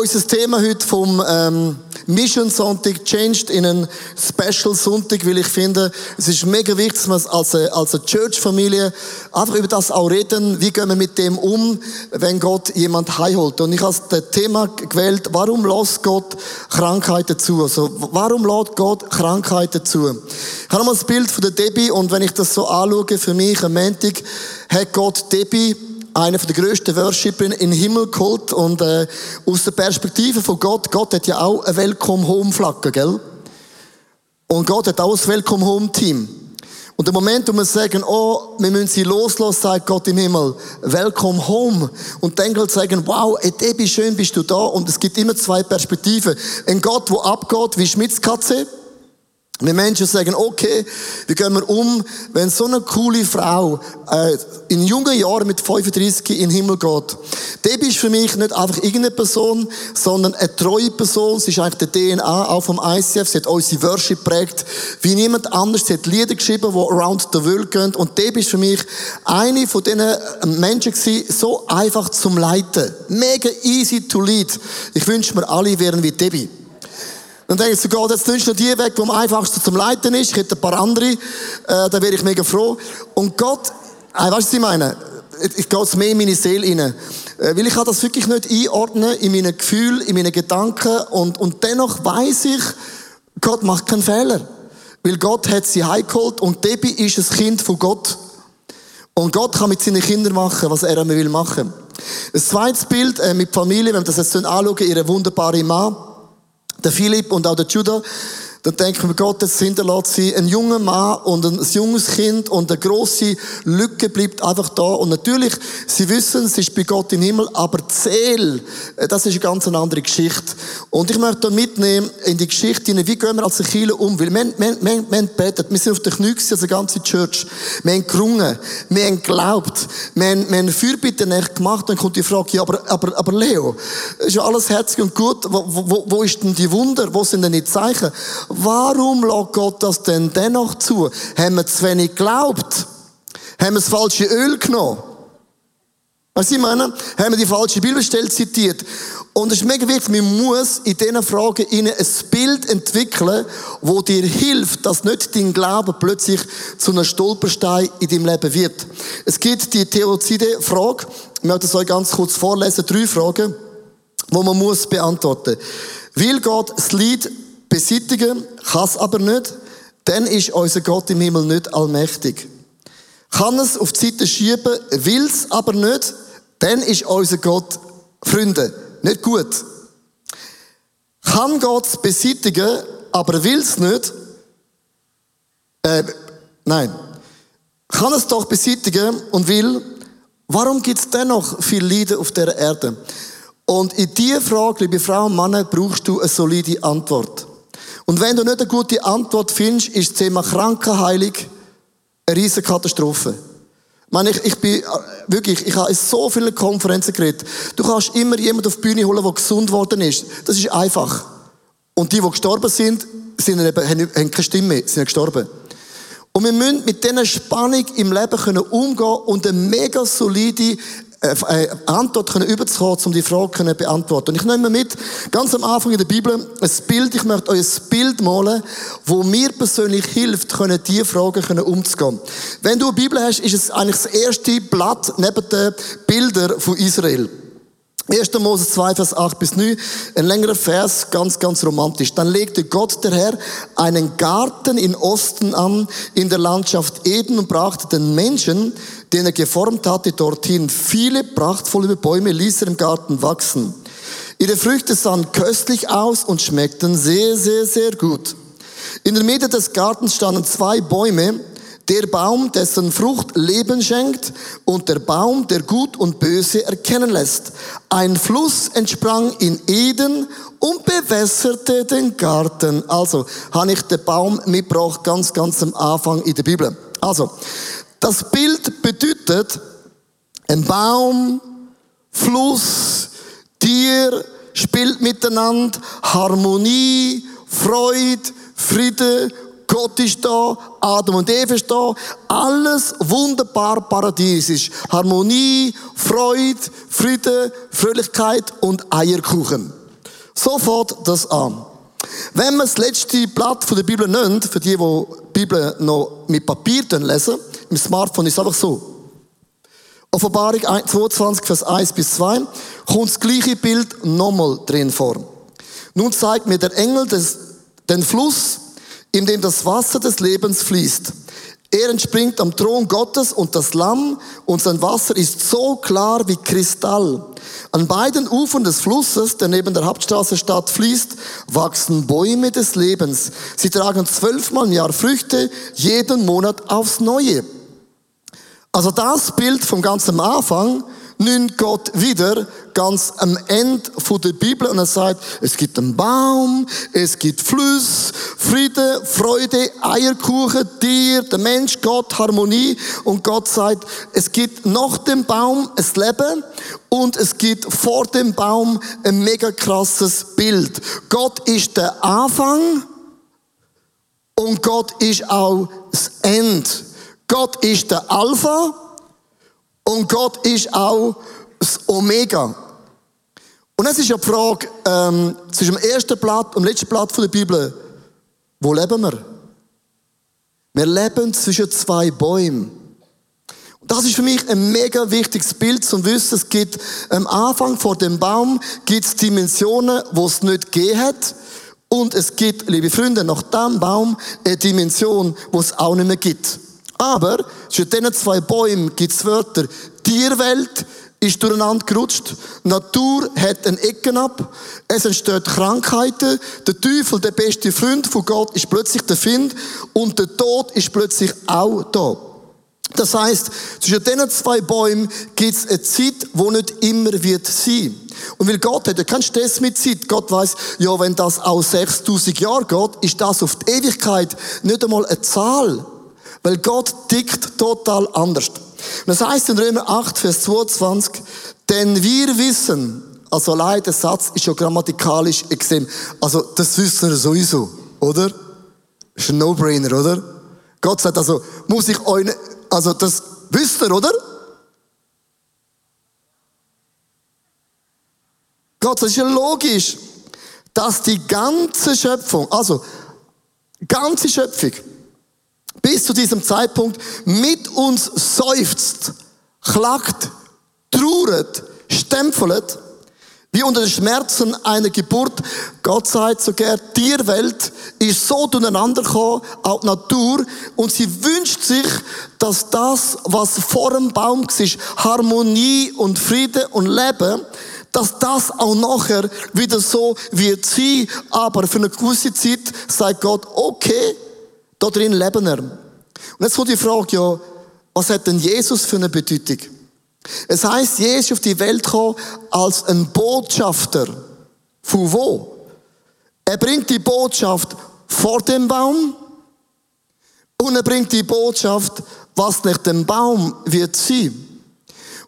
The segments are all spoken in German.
Unser Thema heute vom ähm, Mission Sonntag changed in einen Special Sonntag, weil ich finde, es ist mega wichtig, dass wir als eine, als Church-Familie einfach über das auch reden. Wie gehen wir mit dem um, wenn Gott jemand heimholt? Und ich habe das Thema gewählt, warum lässt Gott Krankheiten zu? Also, warum lässt Gott Krankheiten zu? Ich habe mal das Bild von der Debbie und wenn ich das so anschaue, für mich am Montag, hat Gott Debbie einer der grössten Worshipper in den Himmel geholt und äh, aus der Perspektive von Gott, Gott hat ja auch eine Welcome Home Flagge, gell? Und Gott hat auch ein Welcome Home Team. Und der Moment, wo wir sagen, oh, wir müssen sie loslassen, sagt Gott im Himmel, welcome home. Und dann Engel sagen, wow, Debbie, schön bist du da. Und es gibt immer zwei Perspektiven. Ein Gott, der abgeht wie Schmitzkatze. Wir Menschen sagen, okay, wie gehen wir um, wenn so eine coole Frau äh, in jungen Jahren mit 35 in den Himmel geht. Debbie ist für mich nicht einfach irgendeine Person, sondern eine treue Person. Sie ist eigentlich der DNA auch vom ICF. Sie hat unsere Worship prägt wie niemand anders. Sie hat Lieder geschrieben, die around the world gehen. Und Debbie ist für mich eine von diesen Menschen gewesen, so einfach zum Leiten. Mega easy to lead. Ich wünsche mir, alle wären wie Debbie. Dann denke ich so, Gott, jetzt nimmst du die weg, die am einfachsten zum Leiten ist. Ich hätte ein paar andere, äh, da wäre ich mega froh. Und Gott, äh, weißt du, was ich meine? Ich gehe jetzt mehr in meine Seele rein. Äh, weil ich kann das wirklich nicht einordnen in meinen Gefühlen, in meinen Gedanken. Und, und dennoch weiß ich, Gott macht keinen Fehler. Weil Gott hat sie heimgeholt und Debbie ist ein Kind von Gott. Und Gott kann mit seinen Kindern machen, was er will machen. Ein zweites Bild äh, mit Familie, wenn wir das jetzt anschauen, ihre wunderbare Mann der Philipp und auch der Judah, dann denken wir, Gott, jetzt hinterlässt sie ein junger Mann und ein junges Kind und eine große Lücke bleibt einfach da. Und natürlich, sie wissen, es ist bei Gott im Himmel, aber Zähl, äh, das ist eine ganz andere Geschichte. Und ich möchte da mitnehmen in die Geschichte, wie gehen wir als Kirche um? Weil wir, wir, wir, wir haben betet, wir sind auf der Knie als eine ganze Church. Wir haben gerungen, wir haben geglaubt, wir haben, wir haben Fürbitte nicht gemacht. Dann kommt die Frage, ja, aber, aber, aber Leo, ist ja alles herzlich und gut, wo, wo, wo ist denn die Wunder, wo sind denn die Zeichen? Warum lässt Gott das denn dennoch zu? Haben wir zu wenig geglaubt? Haben wir das falsche Öl genommen? Was ich meine? Haben wir die falsche Bibelstelle zitiert? Und es ist mega wichtig, man muss in diesen Fragen ein Bild entwickeln, wo dir hilft, dass nicht dein Glaube plötzlich zu einem Stolperstein in deinem Leben wird. Es gibt die Theozide-Frage, ich möchte es euch ganz kurz vorlesen, drei Fragen, wo man muss beantworten. Will Gott das Lied beseitigen, kann es aber nicht, dann ist unser Gott im Himmel nicht allmächtig. Kann es auf die Seite schieben, will es aber nicht, dann ist unser Gott, Freunde, nicht gut. Kann Gott es beseitigen, aber will es nicht, äh, nein. Kann es doch beseitigen und will, warum gibt es dennoch viel Leiden auf der Erde? Und in diese Frage, liebe Frauen und Männer, brauchst du eine solide Antwort. Und wenn du nicht eine gute Antwort findest, ist das Thema Krankenheilung eine riesige Katastrophe. Ich meine, ich, ich bin äh, wirklich, ich habe in so vielen Konferenzen geredet. Du kannst immer jemanden auf die Bühne holen, der gesund geworden ist. Das ist einfach. Und die, die gestorben sind, sind eben, haben keine Stimme, sind gestorben. Und wir müssen mit dieser Spannung im Leben umgehen und eine mega solide äh, äh, Antwort können überzukommen, um die Frage können beantworten. Und ich nehme mit, ganz am Anfang in der Bibel, ein Bild, ich möchte euch ein Bild malen, wo mir persönlich hilft, können diese Fragen umzugehen. Wenn du eine Bibel hast, ist es eigentlich das erste Blatt neben den Bildern von Israel. 1. Mose 2, Vers 8 bis 9, ein längerer Vers, ganz, ganz romantisch. Dann legte Gott, der Herr, einen Garten in Osten an, in der Landschaft Eden und brachte den Menschen, den er geformt hatte, dorthin. Viele prachtvolle Bäume ließ er im Garten wachsen. Ihre Früchte sahen köstlich aus und schmeckten sehr, sehr, sehr gut. In der Mitte des Gartens standen zwei Bäume, der Baum, dessen Frucht Leben schenkt und der Baum, der Gut und Böse erkennen lässt. Ein Fluss entsprang in Eden und bewässerte den Garten. Also, habe ich den Baum mitgebracht, ganz, ganz am Anfang in der Bibel. Also, das Bild bedeutet, ein Baum, Fluss, Tier spielt miteinander, Harmonie, Freude, Friede, Gott ist da, Adam und Eva ist da. Alles wunderbar paradiesisch. Harmonie, Freude, Friede, Fröhlichkeit und Eierkuchen. Sofort das an. Wenn man das letzte Blatt von der Bibel nimmt, für die, die die Bibel noch mit Papier lesen, im Smartphone ist es einfach so. Offenbarung 22, Vers 1 bis 2, kommt das gleiche Bild nochmal drin vor. Nun zeigt mir der Engel des, den Fluss, in dem das Wasser des Lebens fließt. Er entspringt am Thron Gottes und das Lamm und sein Wasser ist so klar wie Kristall. An beiden Ufern des Flusses, der neben der Hauptstraße Stadt fließt, wachsen Bäume des Lebens. Sie tragen zwölfmal im Jahr Früchte, jeden Monat aufs Neue. Also das Bild vom ganzen Anfang nimmt Gott wieder ganz am Ende von der Bibel und er sagt, es gibt einen Baum, es gibt Fluss, Friede, Freude, Eierkuchen, Tier, der Mensch, Gott, Harmonie und Gott sagt, es gibt nach dem Baum ein Leben und es gibt vor dem Baum ein mega krasses Bild. Gott ist der Anfang und Gott ist auch das Ende. Gott ist der Alpha und Gott ist auch das Omega. Und es ist ja die Frage, ähm, zwischen dem ersten Blatt und dem letzten Blatt der Bibel, wo leben wir? Wir leben zwischen zwei Bäumen. Und das ist für mich ein mega wichtiges Bild zum Wissen. Es gibt am Anfang vor dem Baum gibt's Dimensionen, wo es nicht gegeben hat. Und es gibt, liebe Freunde, nach dem Baum eine Dimension, wo es auch nicht mehr gibt. Aber zwischen diesen zwei Bäumen gibt es Wörter. Tierwelt ist durcheinander gerutscht. Natur hat ein Ecken ab. Es entstehen Krankheiten. Der Teufel, der beste Freund von Gott, ist plötzlich der Find. Und der Tod ist plötzlich auch da. Das heißt, zwischen diesen zwei Bäumen gibt es eine Zeit, wo nicht immer wird sein. Und weil Gott hat ja keinen Stress mit Zeit. Gott weiß, ja, wenn das auch 6000 Jahre geht, ist das auf die Ewigkeit nicht einmal eine Zahl. Weil Gott tickt total anders. Und das heißt in Römer 8, Vers 22, denn wir wissen, also allein der Satz ist schon grammatikalisch extrem. Also, das wissen wir sowieso, oder? Ist ein No-Brainer, oder? Gott sagt also, muss ich euch, also das wisst ihr, oder? Gott, das ist ja logisch, dass die ganze Schöpfung, also ganze Schöpfung, bis zu diesem Zeitpunkt mit uns seufzt, klagt, trauert, stempelt, wie unter den Schmerzen einer Geburt. Gott sagt sogar, die Tierwelt ist so durcheinander gekommen, auch die Natur, und sie wünscht sich, dass das, was vor dem Baum war, Harmonie und Friede und Leben, dass das auch nachher wieder so wird sein. Aber für eine gewisse Zeit sagt Gott, okay, da drin leben wir. Und jetzt kommt die Frage, ja, was hat denn Jesus für eine Bedeutung? Es heißt, Jesus ist auf die Welt gekommen als ein Botschafter. Von wo? Er bringt die Botschaft vor dem Baum und er bringt die Botschaft, was nach dem Baum wird sein.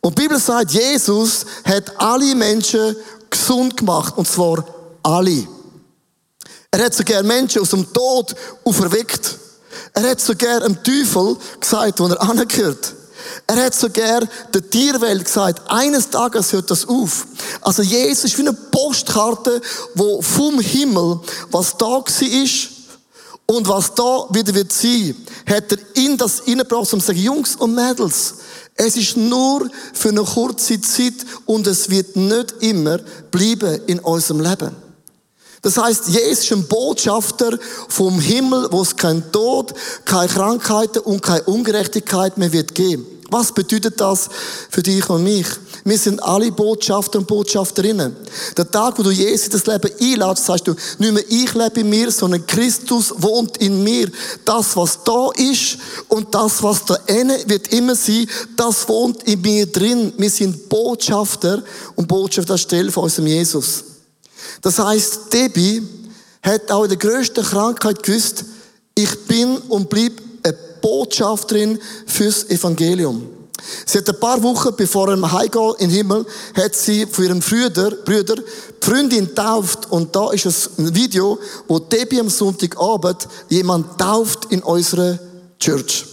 Und die Bibel sagt, Jesus hat alle Menschen gesund gemacht, und zwar alle. Er hat sogar Menschen aus dem Tod auferweckt. Er hat sogar dem Teufel gesagt, wo er angehört. Er hat sogar der Tierwelt gesagt, eines Tages hört das auf. Also Jesus ist wie eine Postkarte, wo vom Himmel, was da ist und was da wieder wird sein, hat er in das hineingebracht, zu sagen, Jungs und Mädels, es ist nur für eine kurze Zeit und es wird nicht immer bleiben in unserem Leben. Das heißt, Jesus ist ein Botschafter vom Himmel, wo es kein Tod, keine Krankheiten und keine Ungerechtigkeit mehr wird geben. Was bedeutet das für dich und mich? Wir sind alle Botschafter und Botschafterinnen. Der Tag, wo du Jesus in das Leben einladest, sagst du, nicht mehr ich lebe in mir, sondern Christus wohnt in mir. Das, was da ist und das, was da inne wird immer sein, das wohnt in mir drin. Wir sind Botschafter und Botschafter anstelle von unserem Jesus. Das heißt, Debbie hat auch in der größten Krankheit gewusst, ich bin und bleib eine Botschafterin fürs Evangelium. Sie hat ein paar Wochen bevor er heimgeht in den Himmel, hat sie von ihrem Brüder die Freundin tauft. Und da ist ein Video, wo Debbie am Sonntagabend jemand tauft in unserer Church.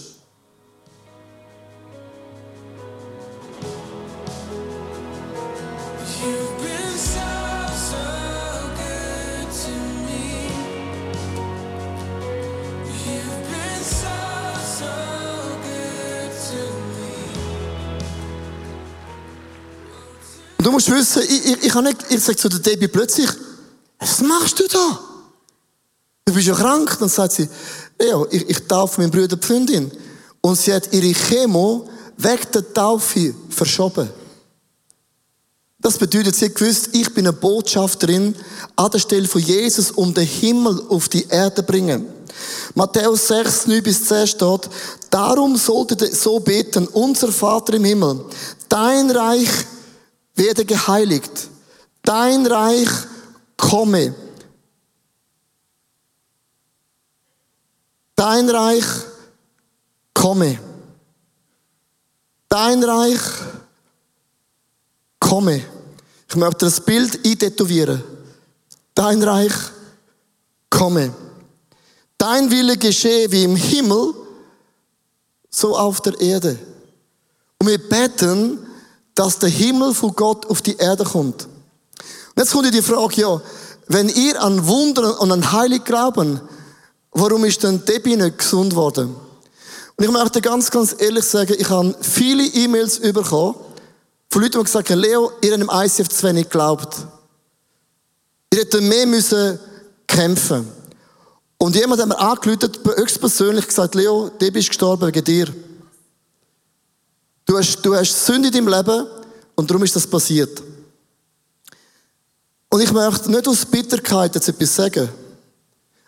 Du musst wissen, ich, ich, ich, nicht, ich sage zu der Debbie plötzlich, was machst du da? Du bist ja krank. Dann sagt sie, ja, ich, ich taufe meinen Bruder Pfundin. Und sie hat ihre Chemo weg der Taufe verschoben. Das bedeutet, sie hat gewusst, ich bin eine Botschafterin an der Stelle von Jesus, um den Himmel auf die Erde zu bringen. Matthäus 6, 9 bis 10 steht, darum solltet ihr so beten, unser Vater im Himmel, dein Reich werde geheiligt. Dein Reich komme. Dein Reich komme. Dein Reich komme. Ich möchte das Bild eintätowieren. Dein Reich komme. Dein Wille geschehe wie im Himmel, so auf der Erde. Und wir beten, dass der Himmel von Gott auf die Erde kommt. Und jetzt kommt die Frage, ja, wenn ihr an Wunder und an Heilig glauben, warum ist denn Debbie nicht gesund worden? Und ich möchte ganz, ganz ehrlich sagen, ich habe viele E-Mails bekommen von Leuten, die gesagt haben, Leo, ihr habt im ICF zu wenig geglaubt. Ihr hättet mehr müssen kämpfen. Und jemand hat mir angerufen, höchstpersönlich gesagt, Leo, Debbie ist gestorben wegen dir. Du hast, du hast Sünde in deinem Leben und darum ist das passiert. Und ich möchte nicht aus Bitterkeit jetzt etwas sagen,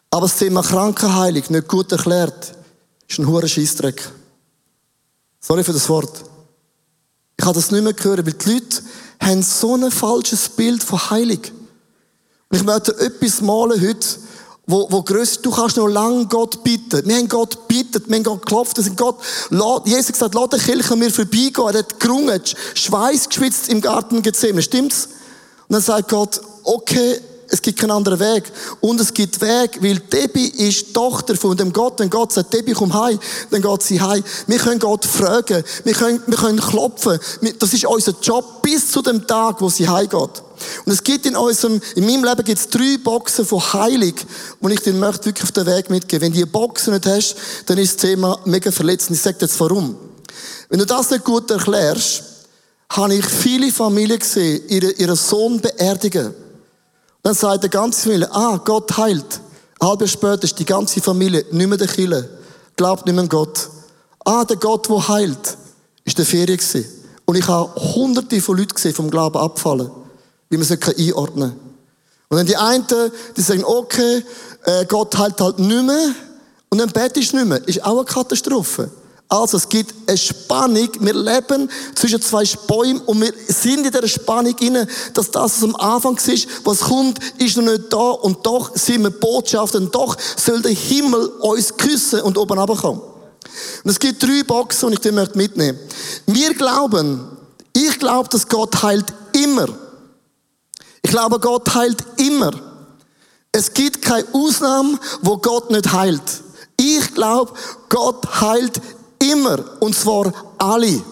aber das Thema Krankenheilung nicht gut erklärt, ist ein hoher Scheissdreck. Sorry für das Wort. Ich habe das nicht mehr gehört, weil die Leute haben so ein falsches Bild von Heilung. Und ich möchte etwas malen heute, wo, wo grösser, du kannst noch lange Gott bitten. Wir haben Gott bittet, wir haben Gott geklopft, sind Gott, Jesus gesagt, lass den Kirche an mir vorbeigehen. Er hat gerungen, Schweiß geschwitzt im Garten Gethsemane. Stimmt's? Und dann sagt Gott, okay, es gibt keinen anderen Weg. Und es gibt Weg, weil Debbie ist Tochter von dem Gott. Wenn Gott sagt, Debbie, komm heim, dann geht sie heim. Wir können Gott fragen. Wir können, wir können klopfen. Das ist unser Job bis zu dem Tag, wo sie heimgeht. Und es gibt in unserem, in meinem Leben gibt es drei Boxen von Heilig, wo ich dir möchte wirklich auf den Weg mitgeben. Wenn du die Boxen nicht hast, dann ist das Thema mega verletzend. Ich sage dir jetzt warum. Wenn du das nicht gut erklärst, habe ich viele Familien gesehen, ihre, ihren Sohn beerdigen. Dann sagt die ganze Familie, ah, Gott heilt. Ein halbes später ist die ganze Familie nicht mehr der Kille, glaubt nicht mehr an Gott. Ah, der Gott, der heilt, ist der Ferien gewesen. Und ich habe hunderte von Leuten gesehen, vom Glauben abfallen wie man sie einordnen kann. Und dann die einen, die sagen, okay, äh, Gott heilt halt nicht mehr und dann betest du nicht mehr. Ist auch eine Katastrophe. Also, es gibt eine Spannung. Wir leben zwischen zwei Bäumen und wir sind in dieser Spannung inne, dass das, was am Anfang ist, was kommt, ist noch nicht da und doch sind wir Botschafter und doch soll der Himmel uns küssen und oben runterkommen. Und es gibt drei Boxen und ich die möchte mitnehmen. Wir glauben, ich glaube, dass Gott heilt immer. Ich glaube, Gott heilt immer. Es gibt keine Ausnahme, wo Gott nicht heilt. Ich glaube, Gott heilt immer. Und zwar alle.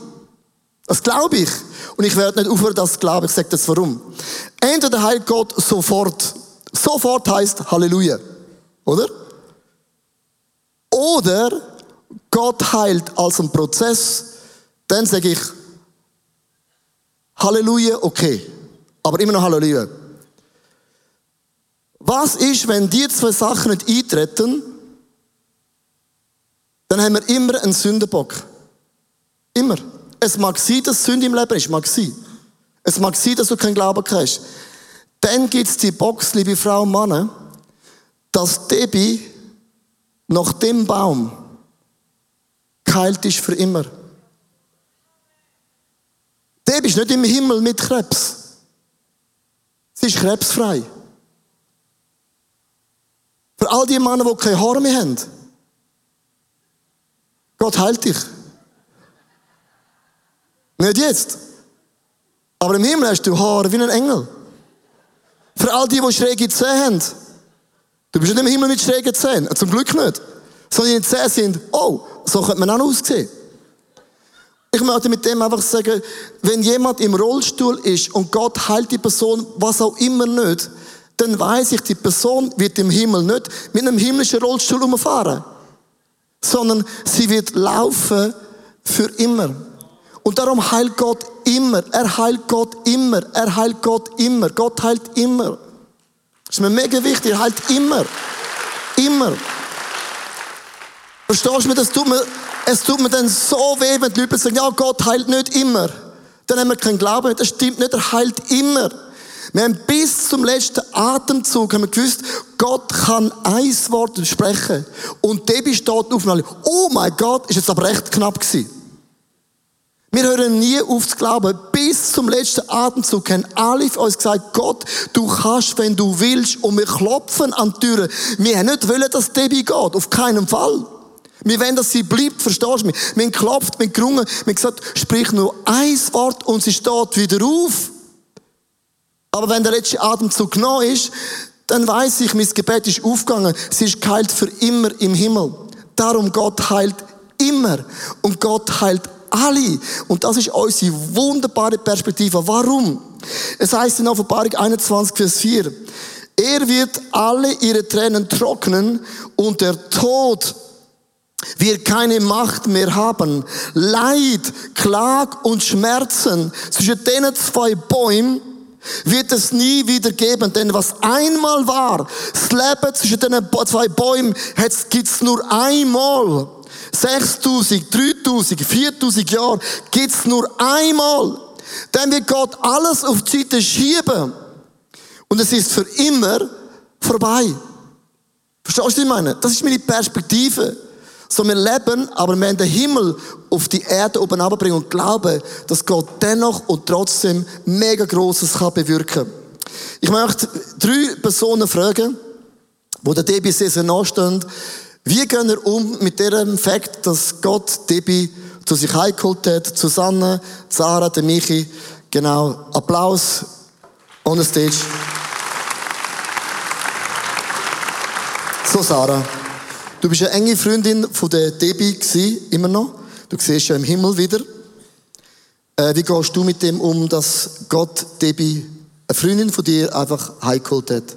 Das glaube ich. Und ich werde nicht aufhören, das zu glauben. Ich sage das warum. Entweder heilt Gott sofort. Sofort heißt Halleluja. Oder? Oder Gott heilt als ein Prozess. Dann sage ich Halleluja, okay. Aber immer noch Halleluja. Was ist, wenn die zwei Sachen nicht eintreten? Dann haben wir immer einen Sündenbock. Immer. Es mag sein, dass Sünde im Leben ist. Mag sein. Es mag sein, dass du keinen Glauben hast. Dann gibt es die Box, liebe Frau und Mann, dass Debbie nach dem Baum geheilt ist für immer. Debbie ist nicht im Himmel mit Krebs. Sie ist krebsfrei. Für all die Männer, die keine Haare mehr haben. Gott heilt dich. Nicht jetzt. Aber im Himmel hast du Haare wie ein Engel. Für all die, die schräge Zähne haben. Du bist nicht im Himmel mit schrägen Zähnen. Zum Glück nicht. Sondern die Zähne sind, oh, so könnte man auch aussehen. Ich möchte mit dem einfach sagen, wenn jemand im Rollstuhl ist und Gott heilt die Person, was auch immer nicht, dann weiß ich, die Person wird im Himmel nicht mit einem himmlischen Rollstuhl umfahren, sondern sie wird laufen für immer. Und darum heilt Gott immer. Er heilt Gott immer. Er heilt Gott immer. Gott heilt immer. Das ist mir mega wichtig. Er heilt immer. Immer. Verstehst du mir? Das tut mir, es tut mir dann so weh, wenn die Leute sagen, ja, Gott heilt nicht immer. Dann haben wir keinen Glauben. Das stimmt nicht. Er heilt immer. Wir haben bis zum letzten Atemzug haben wir gewusst, Gott kann ein Wort sprechen. Und Debbie steht auf und alle, oh mein Gott, ist jetzt aber recht knapp gewesen. Wir hören nie auf zu glauben. Bis zum letzten Atemzug haben alle von uns gesagt, Gott, du kannst, wenn du willst. Und wir klopfen an die Türen. Wir haben nicht wollen, dass Debbie geht. Auf keinen Fall. Wir wollen, dass sie bleibt, verstehst du mich? Wir haben geklopft, wir haben gerungen, wir haben gesagt, sprich nur ein Wort und sie steht wieder auf. Aber wenn der letzte Atemzug genommen ist, dann weiß ich, mein Gebet ist aufgegangen. Sie ist geheilt für immer im Himmel. Darum Gott heilt immer. Und Gott heilt alle. Und das ist unsere wunderbare Perspektive. Warum? Es heißt in Offenbarung 21, Vers 4, er wird alle ihre Tränen trocknen und der Tod wird keine Macht mehr haben. Leid, Klag und Schmerzen zwischen denen zwei Bäumen wird es nie wieder geben, denn was einmal war, das Leben zwischen den zwei Bäumen, gibt es nur einmal. 6000, 3000, 4000 Jahre gibt's nur einmal. Dann wird Gott alles auf die Seite schieben. Und es ist für immer vorbei. Verstehst du, was ich meine? Das ist meine Perspektive. So, wir leben, aber wir haben den Himmel auf die Erde oben bringen und glauben, dass Gott dennoch und trotzdem mega Grosses kann bewirken. Ich möchte drei Personen fragen, wo der Debbie sehr nachstehen. Wie gehen wir um mit dem Fakt, dass Gott Debbie zu sich heimgeholt hat, Susanne, der Michi? Genau. Applaus on the stage. So, Sarah. Du bist eine enge Freundin von der Debbie gewesen, immer noch. Du siehst ja im Himmel wieder. Äh, wie gehst du mit dem um, dass Gott Debbie, eine Freundin von dir, einfach heimgeholt hat?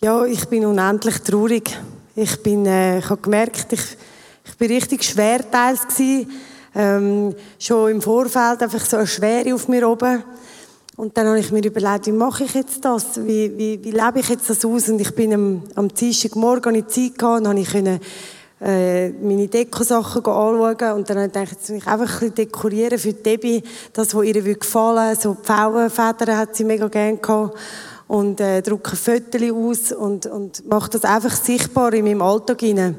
Ja, ich bin unendlich traurig. Ich bin, äh, ich habe gemerkt, ich, ich bin richtig schwerteils gewesen. Ähm, schon im Vorfeld einfach so eine Schwere auf mir oben. Und dann habe ich mir überlegt, wie mache ich jetzt das? Wie, wie, wie lebe ich jetzt das aus? Und ich bin am, am Dienstagmorgen in Zeit gehabt und habe ich können, äh, meine Dekosachen anschauen und dann habe ich gedacht, jetzt will ich einfach ein bisschen dekorieren für Debbie, das, was ihr gefallen So Pfauenfedern hat sie mega gerne gehabt und äh, drucke Fotos aus und, und mache das einfach sichtbar in meinem Alltag hinein.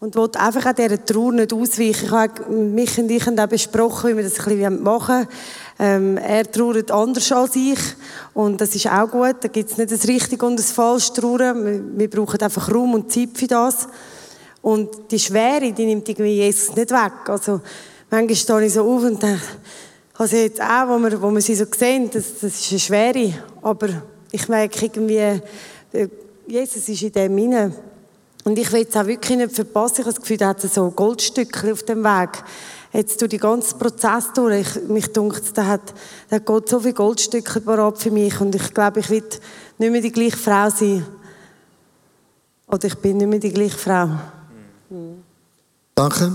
Und wollte einfach auch dieser Trauer nicht ausweichen. Ich habe mich und ich haben auch besprochen, wie wir das ein bisschen machen wollen. Ähm, er trauert anders als ich. Und das ist auch gut. Da gibt es nicht das Richtige und das Falsche Trauern. Wir, wir brauchen einfach Raum und Zeit für das. Und die Schwere, die nimmt irgendwie Jesus nicht weg. Also, manchmal stehe ich so auf und denke, also jetzt auch, wo wir, wo wir sie so sehen, das, das ist eine Schwere. Aber ich merke irgendwie, äh, Jesus ist in dem hinein. Und ich will es auch wirklich nicht verpassen. Ich habe das Gefühl, da hat so Goldstücke auf dem Weg. Jetzt durch den ganzen Prozess durch. Ich, mich dunkt, da hat, da hat Gott so viele Goldstücke parat für mich. Und ich glaube, ich will nicht mehr die gleiche Frau sein. Oder ich bin nicht mehr die gleiche Frau. Mhm. Danke.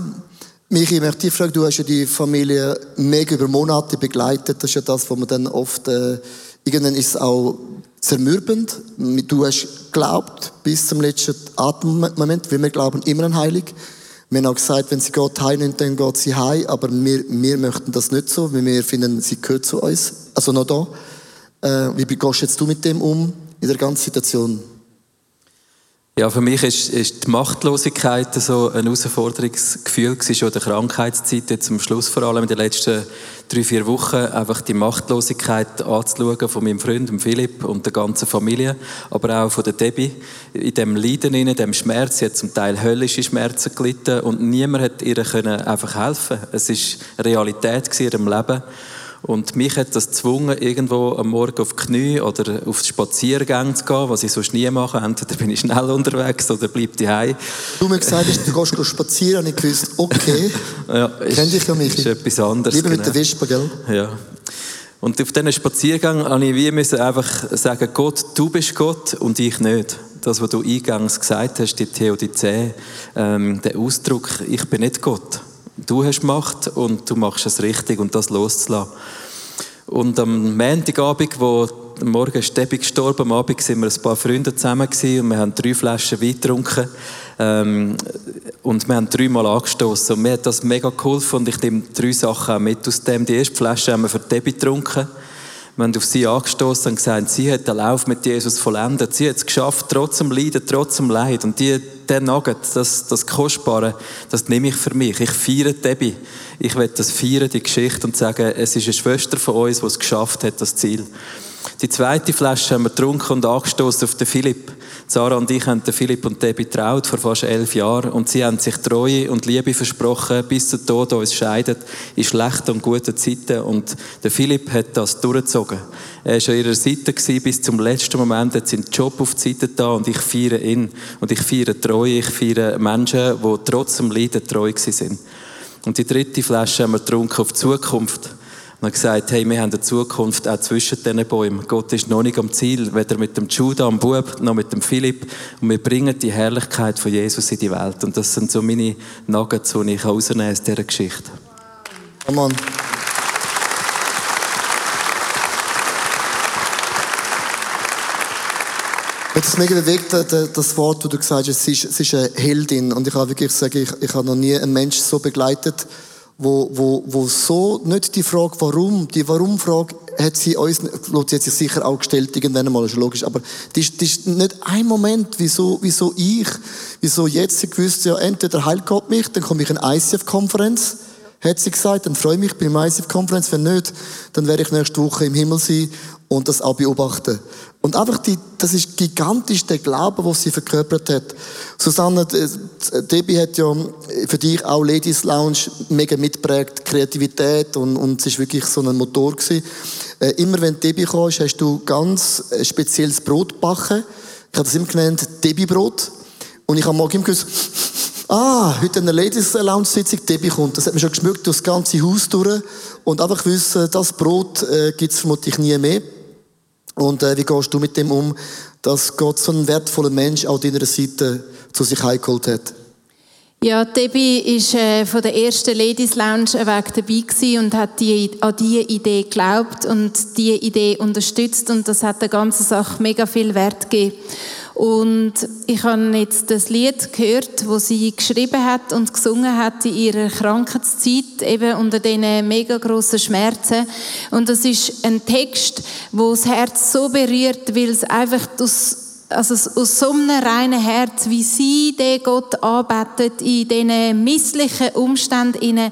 Michi, ich möchte dich fragen, du hast ja die Familie mega über Monate begleitet. Das ist ja das, was man dann oft, äh, irgendwann ist es auch zermürbend. Du hast geglaubt bis zum letzten Atemmoment, weil wir glauben immer an Heilig. Wir haben auch gesagt, wenn sie Gott heimnimmt, dann geht sie heim, aber wir, wir möchten das nicht so, weil wir finden, sie gehört zu uns. Also noch da. Äh, wie gehst jetzt du mit dem um, in der ganzen Situation? Ja, für mich ist, ist die Machtlosigkeit so ein Herausforderungsgefühl gewesen, schon in der Krankheitszeit, jetzt am Schluss vor allem in den letzten drei, vier Wochen, einfach die Machtlosigkeit anzuschauen von meinem Freund, Philipp und der ganzen Familie, aber auch von der Debbie. In dem Leiden, in dem Schmerz, sie hat zum Teil höllische Schmerzen gelitten und niemand hat ihr können einfach helfen. Es ist Realität in ihrem Leben. Und mich hat das gezwungen, irgendwo am Morgen auf die Knie oder auf die Spaziergänge zu gehen, was ich sonst nie mache. Entweder bin ich schnell unterwegs oder bleibe daheim. Du mir gesagt hast, du gehst spazieren, und ich gewusst, okay, ja, kenn dich ja mich. ist etwas anderes. Lieber genau. mit der Wespe, gell? Ja. Und auf diesen Spaziergang musste ich wie einfach sagen, Gott, du bist Gott und ich nicht. Das, was du eingangs gesagt hast, die Theodizee, ähm, der Ausdruck, ich bin nicht Gott. Du hast Macht und du machst es richtig und das loszulassen. Und am Montagabend, wo Morgen ist Debbie gestorben, am Abend sind wir ein paar Freunde zusammen und wir haben drei Flaschen Wein getrunken. Ähm, und wir haben dreimal angestoßen. Und mir hat das mega geholfen und ich nehme drei Sachen mit aus dem. Die erste Flasche haben wir für Debbie getrunken. Wir haben auf sie angestoßen und gesagt, sie hat den Lauf mit Jesus vollendet. Sie hat es geschafft, trotz dem Leiden, trotz dem Leid. Und die, der Nugget, das, das Kostbare, das nehme ich für mich. Ich feiere Debbie. Ich will das feiern, die Geschichte, und sagen, es ist eine Schwester von uns, die es geschafft hat, das Ziel. Die zweite Flasche haben wir getrunken und angestoßen auf den Philipp. Sarah und ich haben den Philipp und Debbie traut vor fast elf Jahren und sie haben sich Treue und Liebe versprochen, bis der Tod uns scheidet, in schlechten und guten Zeiten. Und der Philipp hat das durchgezogen. Er war an ihrer Seite bis zum letzten Moment, hat seinen Job auf die Seite da und ich feiere ihn. Und ich feiere Treue, ich feiere Menschen, die trotz dem Leiden treu sind. Und die dritte Flasche haben wir getrunken auf die Zukunft und hat gesagt, hey, wir haben eine Zukunft auch zwischen diesen Bäumen. Gott ist noch nicht am Ziel, weder mit dem Judah, am Bub, noch mit dem Philipp. Und wir bringen die Herrlichkeit von Jesus in die Welt. Und das sind so meine Nuggets, die ich aus dieser Geschichte. Come on. Mich das mega bewegt, das Wort, das du gesagt hast, es ist, es ist eine Heldin. Und ich habe wirklich sagen, ich, ich habe noch nie einen Menschen so begleitet, wo, wo, wo so nicht die Frage, warum, die Warum-Frage hat sie uns, sie hat sich sicher auch gestellt, irgendwann einmal, ist logisch, aber ist, die ist nicht ein Moment, wieso, wieso ich, wieso jetzt, sie gewusst, ja, entweder heilt Gott mich, dann komme ich in eine ICF-Konferenz, hat sie gesagt, dann freue ich mich bei der ICF-Konferenz, wenn nicht, dann werde ich nächste Woche im Himmel sein und das auch beobachten. Und einfach die, das ist gigantisch der Glaube, was sie verkörpert hat. Susanne, äh, Debbie hat ja für dich auch Ladies Lounge mega mitprägt, Kreativität und, und es ist wirklich so ein Motor gewesen. Äh, immer wenn Debbie kommst, hast du ganz äh, spezielles Brot gebacken. Ich habe das immer genannt Debbie Brot. Und ich habe morgen immer gewusst, ah, heute eine Ladies Lounge Sitzung, Debbie kommt. Das hat mir schon geschmückt durch das ganze Haus durch. Und einfach wissen, das Brot äh, gibt es vermutlich nie mehr. Und äh, wie gehst du mit dem um, dass Gott so einen wertvollen Mensch auch deiner Seite zu sich heimgeholt hat? Ja, Debbie ist äh, von der ersten Ladies Lounge weg dabei und hat die, an diese Idee geglaubt und diese Idee unterstützt und das hat der ganzen Sache mega viel Wert gegeben. Und ich habe jetzt das Lied gehört, wo sie geschrieben hat und gesungen hat in ihrer Krankheitszeit, eben unter diesen mega grossen Schmerzen. Und das ist ein Text, wo das Herz so berührt, weil es einfach aus also aus so einem reinen Herz, wie sie den Gott arbeitet in diesen misslichen Umständen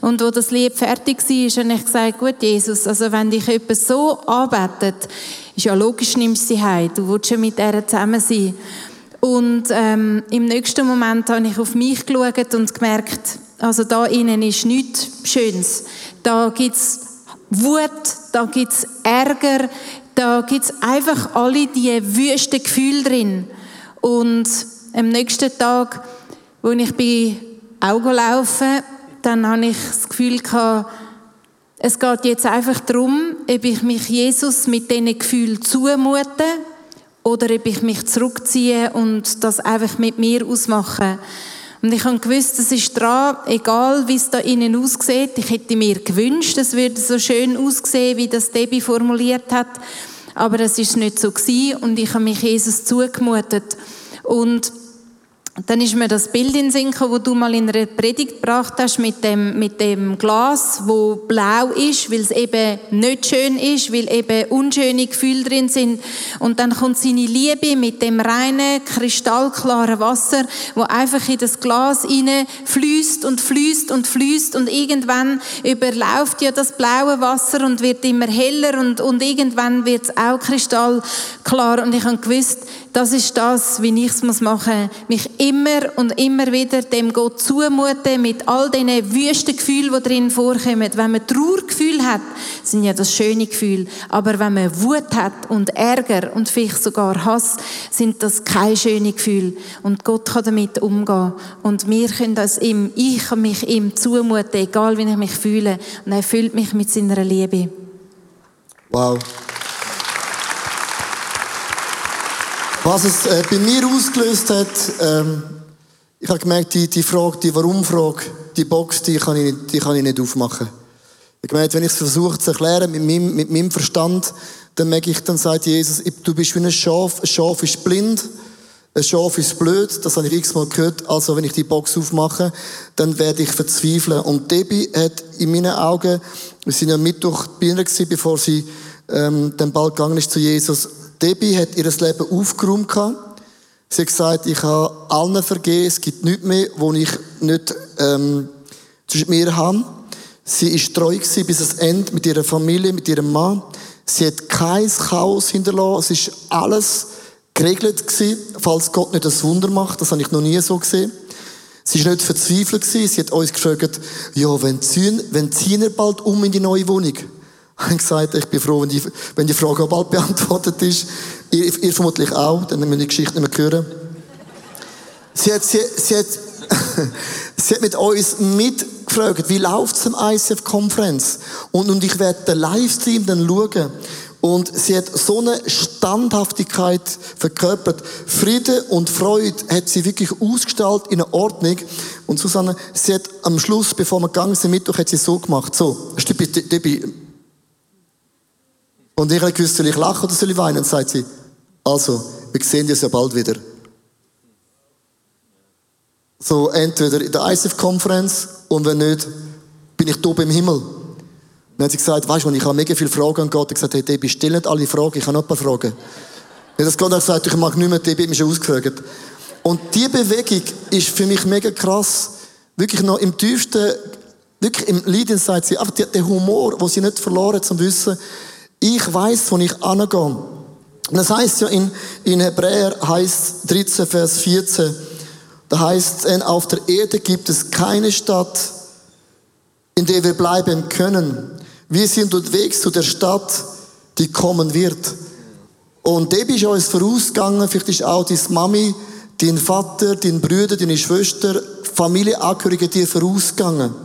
und wo das Lied fertig war, habe ich gesagt, gut Jesus, also wenn dich jemand so arbeitet, ist ja logisch, nimmst du sie heim. Du willst ja mit ihr zusammen sein. Und ähm, im nächsten Moment habe ich auf mich geschaut und gemerkt, also da innen ist nichts Schönes. Da gibt es Wut, da gibt es Ärger, da gibt es einfach alle diese wüsten Gefühle drin. Und am nächsten Tag, wo ich bei Augen laufe, dann habe ich das Gefühl gehabt, es geht jetzt einfach darum, ob ich mich Jesus mit diesen Gefühlen zumute oder ob ich mich zurückziehe und das einfach mit mir ausmache. Und ich habe gewusst, es ist dran, egal wie es da innen aussieht. Ich hätte mir gewünscht, es würde so schön aussehen, wie das Debbie formuliert hat. Aber es ist nicht so gewesen und ich habe mich Jesus zugemutet. Und dann ist mir das Bild in Sinn wo du mal in einer Predigt gebracht hast mit dem, mit dem Glas, wo blau ist, weil es eben nicht schön ist, weil eben unschöne Gefühle drin sind. Und dann kommt seine Liebe mit dem reinen, kristallklaren Wasser, wo einfach in das Glas hinein fließt und fließt und fließt und irgendwann überläuft ja das blaue Wasser und wird immer heller und, und irgendwann wird es auch kristallklar. Und ich habe gewusst, das ist das, wie ich es machen muss, mich immer und immer wieder dem Gott zumuten mit all diesen wüsten Gefühlen, die drin vorkommen. Wenn man Trauergefühl hat, sind ja das schöne Gefühle. Aber wenn man Wut hat und Ärger und vielleicht sogar Hass, sind das keine schönen Gefühle. Und Gott kann damit umgehen. Und wir können das ihm, ich kann mich ihm zumuten, egal wie ich mich fühle. Und er füllt mich mit seiner Liebe. Wow. Was es äh, bei mir ausgelöst hat, ähm, ich habe gemerkt, die, die Frage, die Warum-Frage, die Box, die kann, ich, die kann ich nicht aufmachen. Ich habe gemerkt, wenn ich es versuche zu erklären mit meinem, mit meinem Verstand, dann merke ich, dann sagt Jesus, du bist wie ein Schaf, ein Schaf ist blind, ein Schaf ist blöd, das habe ich x-mal gehört, also wenn ich die Box aufmache, dann werde ich verzweifeln. Und Debbie hat in meinen Augen, wir sind ja Mittwoch bei ihr gewesen, bevor sie ähm, den Ball gegangen ist zu Jesus, Debbie hat ihr Leben aufgeräumt. Sie hat gesagt, ich habe allen vergeben, es gibt nichts mehr, wo ich nicht ähm, zwischen mir habe. Sie war treu bis ans Ende mit ihrer Familie, mit ihrem Mann. Sie hat kein Chaos hinterlassen. Es war alles geregelt gewesen, falls Gott nicht das Wunder macht. Das habe ich noch nie so gesehen. Sie war nicht verzweifelt gewesen. Sie hat uns gefragt, ja, wenn ziehen, wenn ziehen wir bald um in die neue Wohnung? habe gesagt, ich bin froh, wenn die, wenn die Frage bald beantwortet ist. Ihr, ihr vermutlich auch, dann müssen wir die Geschichte nicht mehr hören. Sie hat, sie, sie hat, sie hat mit uns mitgefragt, wie läuft es im ICF-Konferenz? Und, und ich werde den Livestream dann schauen. Und sie hat so eine Standhaftigkeit verkörpert. Friede und Freude hat sie wirklich ausgestaltet in einer Ordnung. Und Susanne, sie hat am Schluss, bevor wir gegangen sind, Mittwoch, hat sie so gemacht. So, Stippi, und ich habe gewusst, soll ich lachen oder soll ich weinen? Und sagt sie, also, wir sehen uns ja bald wieder. So, entweder in der ICF-Konferenz und wenn nicht, bin ich oben im Himmel. Dann hat sie gesagt, weißt du, ich habe mega viele Fragen an Gott. Ich habe gesagt, hey, Debbie, stell nicht alle Fragen, ich habe noch ein paar Fragen. Ja, das Gott hat gesagt, ich mag nicht mehr, Debbie hat mich schon ausgefragt. Und diese Bewegung ist für mich mega krass. Wirklich noch im tiefsten, wirklich im Lied sagt sie, einfach der Humor, wo sie nicht verloren zum Wissen, ich weiß, wo ich angehe. Und das heißt ja in, in Hebräer heißt 13, Vers 14, da heißt es, auf der Erde gibt es keine Stadt, in der wir bleiben können. Wir sind unterwegs zu der Stadt, die kommen wird. Und Debbie ist uns vorausgegangen, vielleicht ist auch deine Mami, dein Vater, dein Brüder, deine Schwester, Familienangehörige dir vorausgegangen.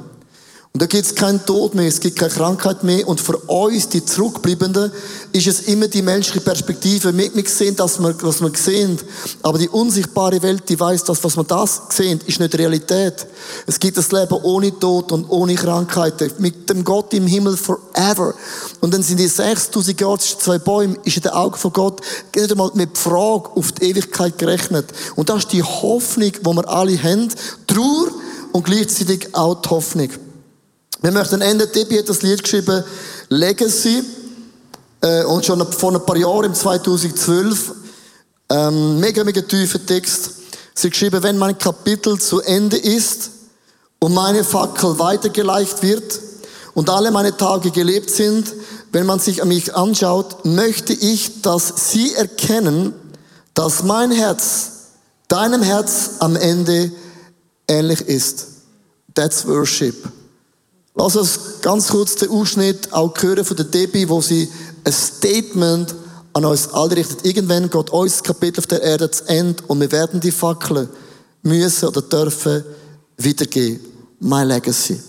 Und da gibt es keinen Tod mehr, es gibt keine Krankheit mehr. Und für uns, die Zurückbleibenden, ist es immer die menschliche Perspektive. Wir, wir sehen das, was wir sehen. Aber die unsichtbare Welt, die weiß, dass was wir das sehen, ist nicht Realität. Es gibt das Leben ohne Tod und ohne Krankheiten. Mit dem Gott im Himmel forever. Und dann sind die 6000 Jahre zwischen zwei Bäume, ist in den Augen von Gott nicht einmal mit Frage auf die Ewigkeit gerechnet. Und das ist die Hoffnung, die wir alle haben. Trauer und gleichzeitig auch die Hoffnung. Wir möchten Ende, Debbie hat das Lied geschrieben, Legacy, äh, und schon vor ein paar Jahren, im 2012, ähm, mega, mega tiefer Text. Sie geschrieben, wenn mein Kapitel zu Ende ist und meine Fackel weitergeleicht wird und alle meine Tage gelebt sind, wenn man sich an mich anschaut, möchte ich, dass Sie erkennen, dass mein Herz deinem Herz am Ende ähnlich ist. That's worship. Lass uns ganz kurz den Ausschnitt auch hören von der Debbie, wo sie ein Statement an uns alle richtet. Irgendwann geht uns Kapitel auf der Erde zu Ende und wir werden die Fackeln müssen oder dürfen wiedergeben. My Legacy.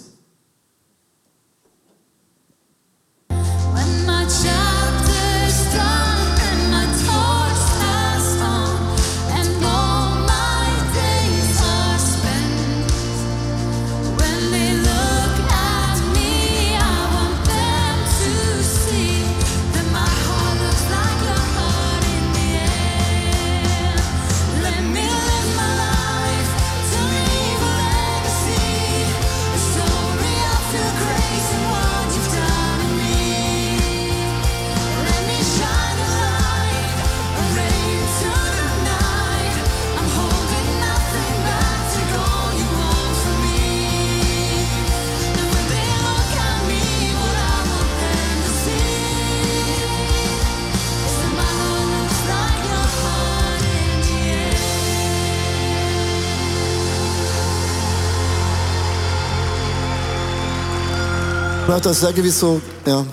Möchte euch sagen, wieso, ja.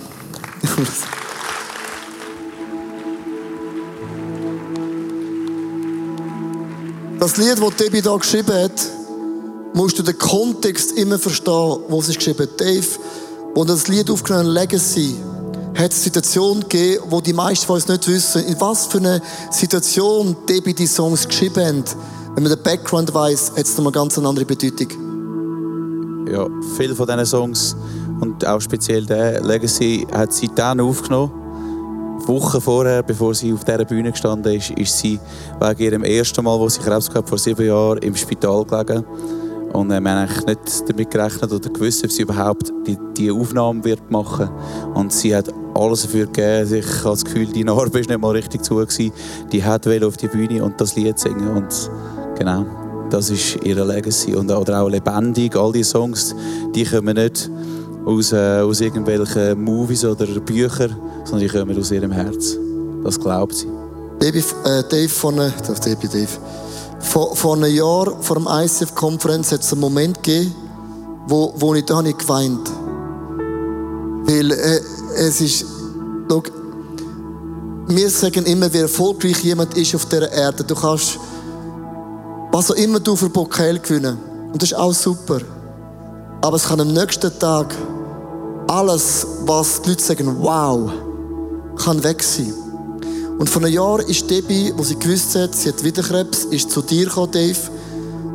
Das Lied, das Debbie da geschrieben hat, musst du den Kontext immer verstehen, wo sie geschrieben hat. Dave, wo das Lied aufgenommen Legacy, hat es Situationen gegeben, wo die meisten von uns nicht wissen, in was für einer Situation Debbie die Songs geschrieben hat. Wenn man den Background weiß, hat es nochmal ganz eine andere Bedeutung. Ja, viele von diesen Songs und auch speziell der Legacy hat sie dann aufgenommen. Wochen vorher, bevor sie auf dieser Bühne gestanden ist, ist sie wegen ihrem ersten Mal, wo sie Krebs gehabt vor sieben Jahren, im Spital gelegen. Und äh, wir haben eigentlich nicht damit gerechnet oder gewusst, ob sie überhaupt die, die Aufnahme wird machen Und sie hat alles dafür gegeben. Ich habe das Gefühl, die Narbe ist nicht mal richtig zu. Gewesen. Die hat auf die Bühne und das Lied singen. Und genau, das ist ihre Legacy. Und, oder auch lebendig. All die Songs, die kommen nicht aus, äh, aus irgendwelchen Movies oder Büchern, sondern die kommen aus ihrem Herz. Das glaubt sie. Baby, äh, Dave von, äh, Dave, Dave. Vor, vor einem Jahr, vor der ICF-Konferenz, hat es einen Moment gegeben, wo, wo ich da nicht geweint Weil äh, es ist, schau, wir sagen immer, wie erfolgreich jemand ist auf dieser Erde. Du kannst, was auch immer du für Pokal gewinnen. Und das ist auch super. Aber es kann am nächsten Tag alles, was die Leute sagen, wow, kann weg sein. Und vor einem Jahr ist Debbie, wo sie gewusst hat, sie hat wieder Krebs, ist zu dir gekommen, Dave.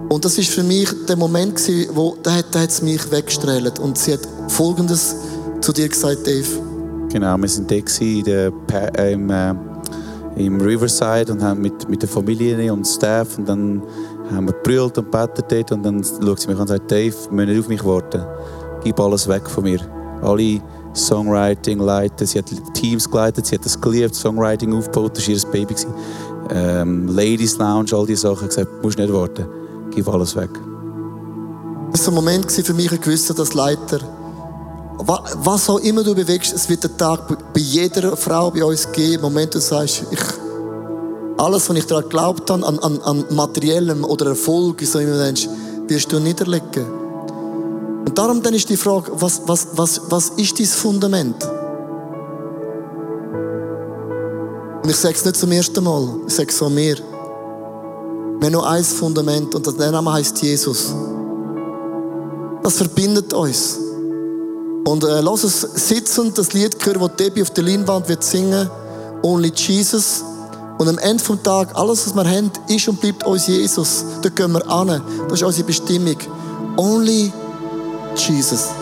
Und das ist für mich der Moment gewesen, wo, da hat, da hat es mich weggestrahlt. Und sie hat Folgendes zu dir gesagt, Dave. Genau, wir sind der, äh, im, äh, im Riverside und haben mit, mit der Familie und Staff und dann haben wir gebrüllt und betet dort und dann schaut sie mich an und sagt, Dave, wir müssen nicht auf mich warten. Gib alles weg von mir. Alle Songwriting leiten, sie hat Teams geleitet, sie hat das geliebt, Songwriting aufgebaut, das war ihr Baby. Ähm, Ladies Lounge, all diese Sachen, gesagt, du musst nicht warten, gib alles weg. Das war ein Moment für mich, ein gewisser als Leiter. Was auch immer du bewegst, es wird einen Tag bei jeder Frau bei uns geben, Moment, du sagst, ich, alles, was ich daran geglaubt habe, an, an, an materiellem oder Erfolg, so immer denkst, wirst du niederlegen. Und darum dann ist die Frage, was, was, was, was ist dein Fundament? Und ich sage es nicht zum ersten Mal, ich sage es so mir. Wir haben nur ein Fundament und der Name heißt Jesus. Das verbindet uns. Und äh, lass uns sitzen, das Lied hören, das Debbie auf der Leinwand wird singen. Only Jesus. Und am Ende des Tages, alles, was wir haben, ist und bleibt uns Jesus. Da gehen wir an. Das ist unsere Bestimmung. Only. Jesus. Jesus,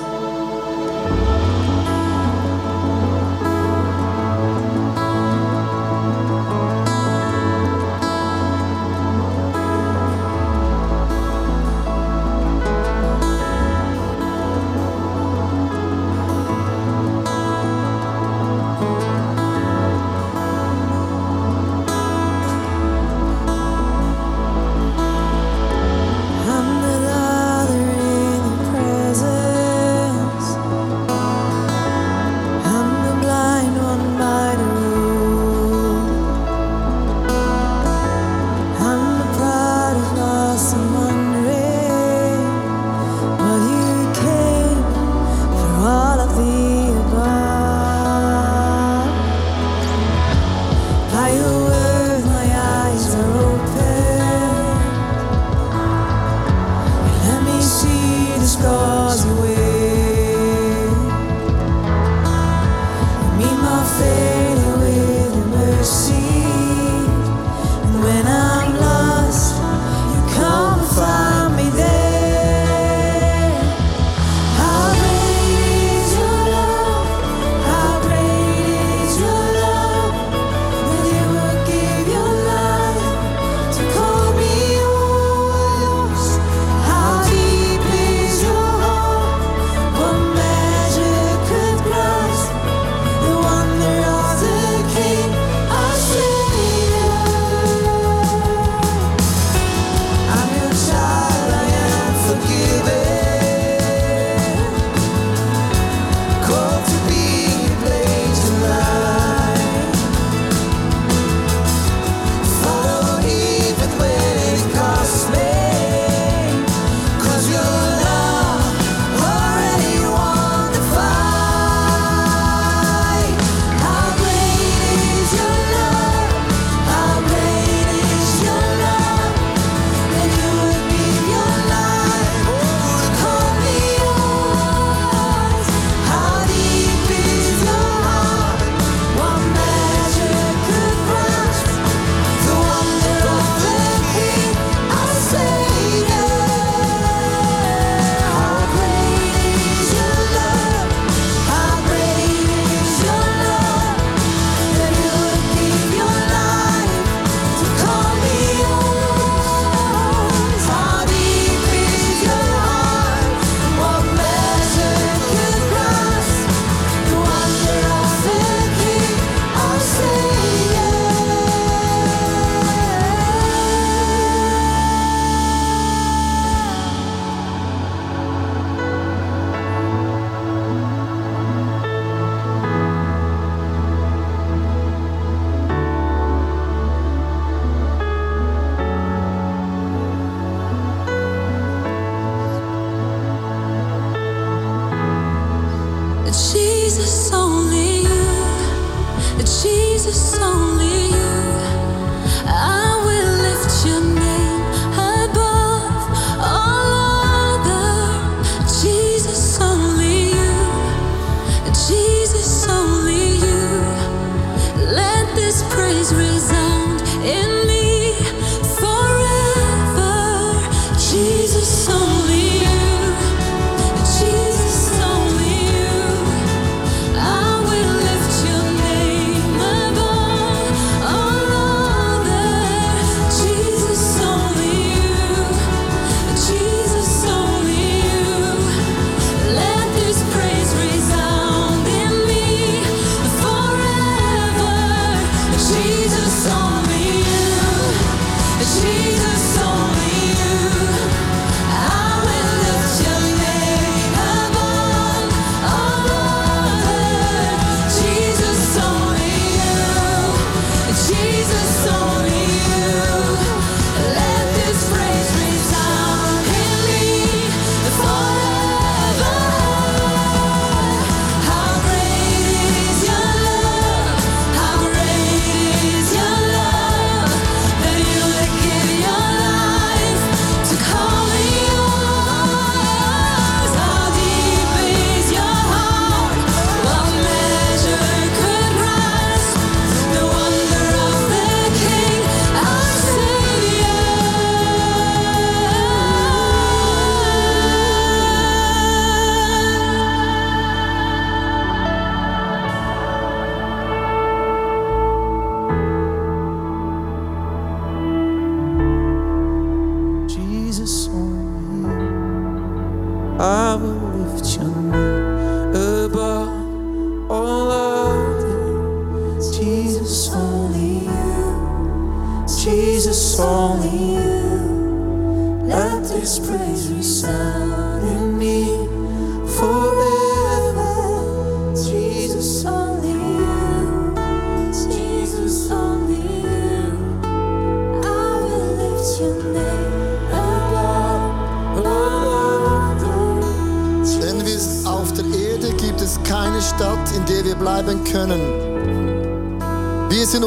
such song.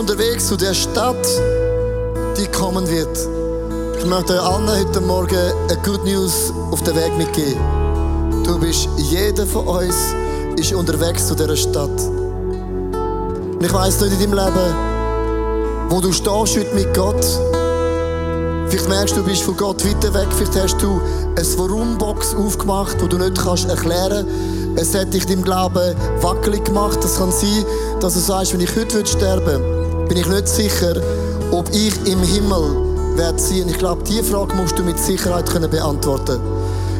Unterwegs zu der Stadt, die kommen wird. Ich möchte allen heute Morgen eine Good News auf den Weg mitgeben. Du bist, jeder von uns ist unterwegs zu dieser Stadt. Und ich weiss nicht in deinem Leben, wo du stehst heute mit Gott. Vielleicht merkst du, du bist von Gott weiter weg. Vielleicht hast du eine Warum-Box aufgemacht, die du nicht kannst erklären kannst. Es hat dich deinem Glauben wackelig gemacht. Das kann sein, dass du sagst, wenn ich heute sterben würde, bin ich nicht sicher, ob ich im Himmel werde sein. Ich glaube, diese Frage musst du mit Sicherheit können beantworten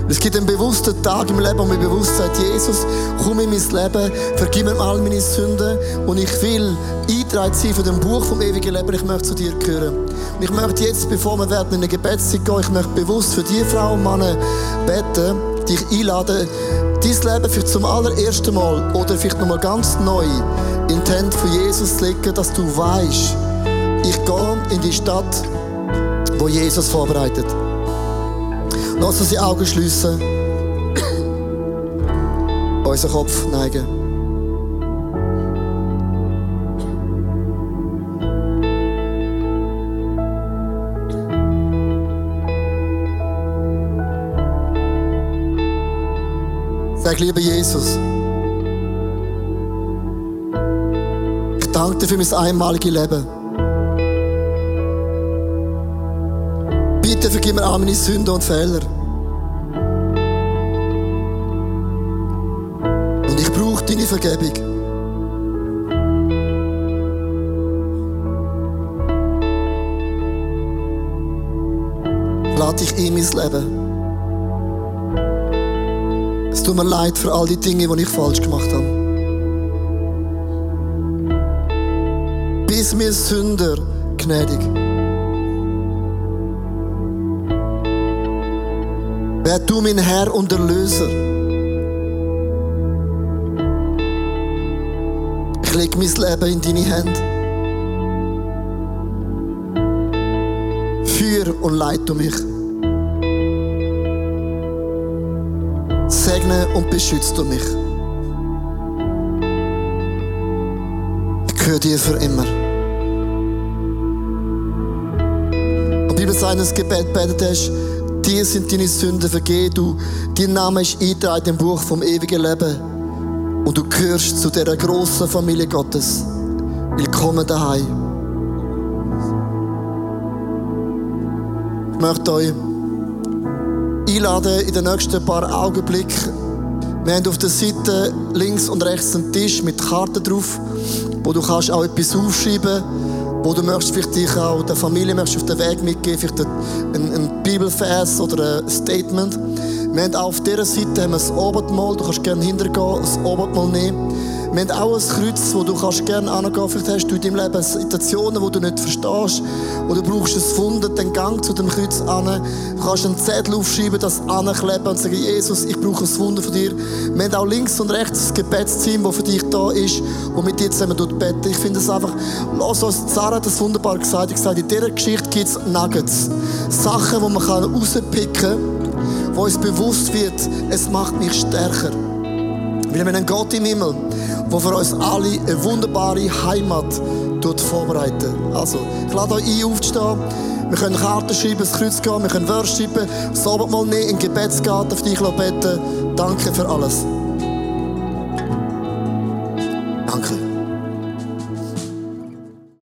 es gibt einen bewussten Tag im Leben, wo mir bewusst sagt, Jesus, komm in mein Leben, vergib mir all meine Sünden und ich will eingetragen sein von dem Buch vom ewigen Leben. Ich möchte zu dir gehören. Und ich möchte jetzt, bevor wir werden in eine Gebetszeit gehen, ich möchte bewusst für die Frauen und Männer beten, dich einladen, dein Leben vielleicht zum allerersten Mal oder vielleicht nochmal ganz neu in die Hände von Jesus zu legen, dass du weißt, ich gehe in die Stadt, wo Jesus vorbereitet. Lass uns die Augen schließen. Unseren Kopf neigen. Sag, lieber Jesus, danke für mein einmaliges Leben. Bitte vergib mir all meine Sünden und Fehler. Und ich brauche deine Vergebung. Lade dich in mein Leben. Es tut mir leid für all die Dinge, die ich falsch gemacht habe. Bis mir Sünder gnädig. Werd du mein Herr und Erlöser. Ich lege mein Leben in deine Hände. Führ und leite mich. Segne und beschützt du mich. Ich gehöre dir für immer. Und Bibel sagt, das Gebet betet hast, dir sind deine Sünden vergeben. Du, dein Name ist eingetragen im Buch vom ewigen Leben. Und du gehörst zu dieser grossen Familie Gottes. Willkommen daheim. Ich möchte euch einladen in den nächsten paar Augenblicken. Wir haben auf der Seite links und rechts einen Tisch mit Karten drauf, wo du kannst auch etwas aufschreiben wo du möchtest vielleicht dich auch der Familie möchtest auf den Weg mitgeben, vielleicht ein, ein Bibelvers oder ein Statement. Wir haben auch auf dieser Seite haben wir das Obertmal, du kannst gerne hintergehen, das Obertmal nehmen. Wir haben auch ein Kreuz, wo du kannst gerne angehen Vielleicht hast du in deinem Leben Situationen, wo du nicht verstehst. Oder du brauchst es Wunder, den Gang zu dem Kreuz an. Du kannst einen Zettel aufschreiben, das ankleben und sagen, Jesus, ich brauche ein Wunder von dir. Wir haben auch links und rechts das Gebetsteam, das für dich da ist und mit dir zusammen beten. Ich finde es einfach, lass uns, Sarah hat das wunderbar gesagt, ich sage, in dieser Geschichte gibt es Nuggets. Sachen, die man rauspicken kann, wo uns bewusst wird, es macht mich stärker. Wir haben einen Gott im Himmel, der für uns alle eine wunderbare Heimat vorbereitet. Also, ich lade euch ein, aufzustehen. Wir können Karten schreiben, das Kreuz gehen, wir können schreiben, das Abendmahl nehmen, in Gebetsgarten für dich beten. Danke für alles.